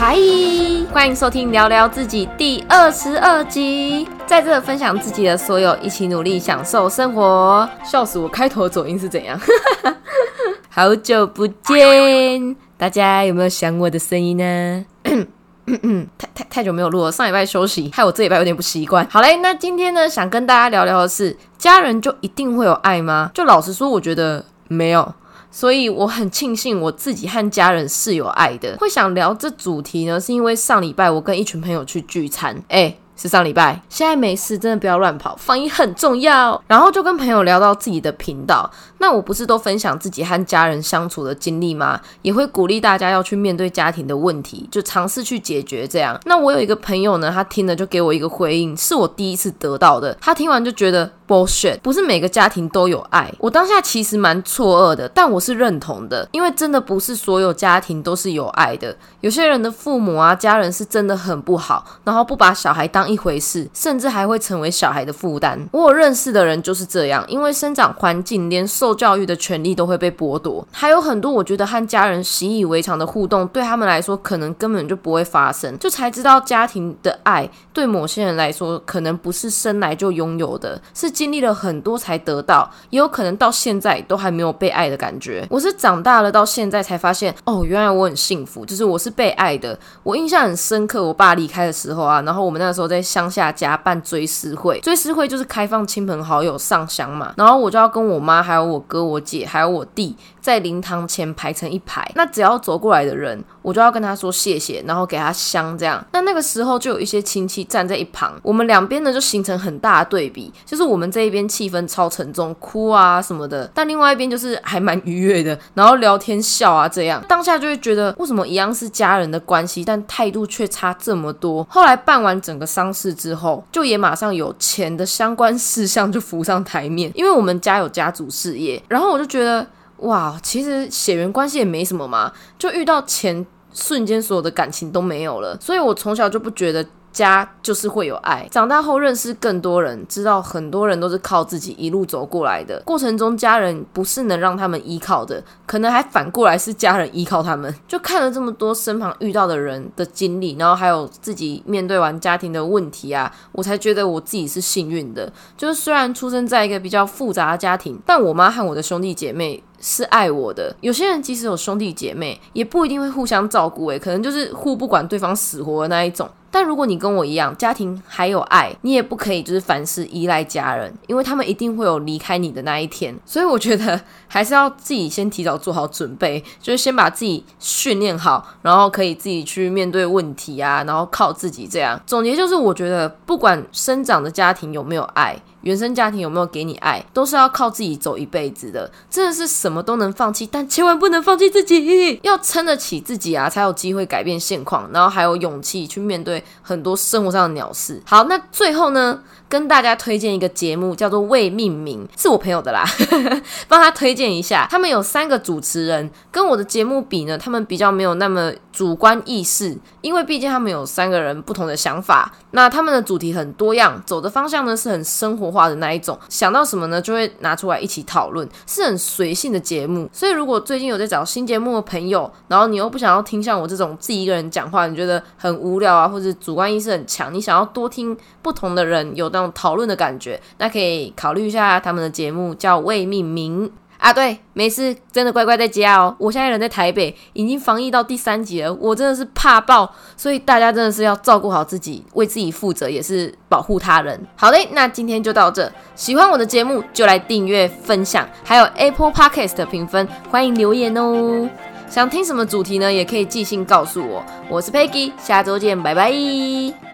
嗨，欢迎收听聊聊自己第二十二集，在这分享自己的所有，一起努力享受生活。笑死我，开头的走音是怎样？好久不见，大家有没有想我的声音呢？太太太久没有录了，上礼拜休息，害我这礼拜有点不习惯。好嘞，那今天呢，想跟大家聊聊的是，家人就一定会有爱吗？就老实说，我觉得没有。所以我很庆幸我自己和家人是有爱的。会想聊这主题呢，是因为上礼拜我跟一群朋友去聚餐，哎，是上礼拜。现在没事，真的不要乱跑，防疫很重要。然后就跟朋友聊到自己的频道，那我不是都分享自己和家人相处的经历吗？也会鼓励大家要去面对家庭的问题，就尝试去解决这样。那我有一个朋友呢，他听了就给我一个回应，是我第一次得到的。他听完就觉得。bullshit，不是每个家庭都有爱。我当下其实蛮错愕的，但我是认同的，因为真的不是所有家庭都是有爱的。有些人的父母啊、家人是真的很不好，然后不把小孩当一回事，甚至还会成为小孩的负担。我有认识的人就是这样，因为生长环境连受教育的权利都会被剥夺。还有很多我觉得和家人习以为常的互动，对他们来说可能根本就不会发生，就才知道家庭的爱对某些人来说可能不是生来就拥有的，是。经历了很多才得到，也有可能到现在都还没有被爱的感觉。我是长大了到现在才发现，哦，原来我很幸福，就是我是被爱的。我印象很深刻，我爸离开的时候啊，然后我们那时候在乡下家办追思会，追思会就是开放亲朋好友上香嘛，然后我就要跟我妈、还有我哥、我姐还有我弟。在灵堂前排成一排，那只要走过来的人，我就要跟他说谢谢，然后给他香，这样。那那个时候就有一些亲戚站在一旁，我们两边呢就形成很大的对比，就是我们这一边气氛超沉重，哭啊什么的，但另外一边就是还蛮愉悦的，然后聊天笑啊这样。当下就会觉得，为什么一样是家人的关系，但态度却差这么多？后来办完整个丧事之后，就也马上有钱的相关事项就浮上台面，因为我们家有家族事业，然后我就觉得。哇，其实血缘关系也没什么嘛，就遇到钱，瞬间所有的感情都没有了。所以我从小就不觉得。家就是会有爱。长大后认识更多人，知道很多人都是靠自己一路走过来的。过程中，家人不是能让他们依靠的，可能还反过来是家人依靠他们。就看了这么多身旁遇到的人的经历，然后还有自己面对完家庭的问题啊，我才觉得我自己是幸运的。就是虽然出生在一个比较复杂的家庭，但我妈和我的兄弟姐妹是爱我的。有些人即使有兄弟姐妹，也不一定会互相照顾，诶，可能就是互不管对方死活的那一种。但如果你跟我一样，家庭还有爱，你也不可以就是凡事依赖家人，因为他们一定会有离开你的那一天。所以我觉得还是要自己先提早做好准备，就是先把自己训练好，然后可以自己去面对问题啊，然后靠自己这样。总结就是，我觉得不管生长的家庭有没有爱。原生家庭有没有给你爱，都是要靠自己走一辈子的。真的是什么都能放弃，但千万不能放弃自己。要撑得起自己啊，才有机会改变现况，然后还有勇气去面对很多生活上的鸟事。好，那最后呢？跟大家推荐一个节目，叫做《未命名》，是我朋友的啦，帮他推荐一下。他们有三个主持人，跟我的节目比呢，他们比较没有那么主观意识，因为毕竟他们有三个人不同的想法。那他们的主题很多样，走的方向呢是很生活话的那一种，想到什么呢就会拿出来一起讨论，是很随性的节目。所以如果最近有在找新节目的朋友，然后你又不想要听像我这种自己一个人讲话，你觉得很无聊啊，或者主观意识很强，你想要多听不同的人有那种。讨论的感觉，那可以考虑一下他们的节目叫未命名啊。对，没事，真的乖乖在家哦。我现在人在台北，已经防疫到第三集了，我真的是怕爆，所以大家真的是要照顾好自己，为自己负责，也是保护他人。好嘞，那今天就到这。喜欢我的节目就来订阅、分享，还有 Apple Podcast 的评分，欢迎留言哦。想听什么主题呢？也可以寄信告诉我。我是 Peggy，下周见，拜拜。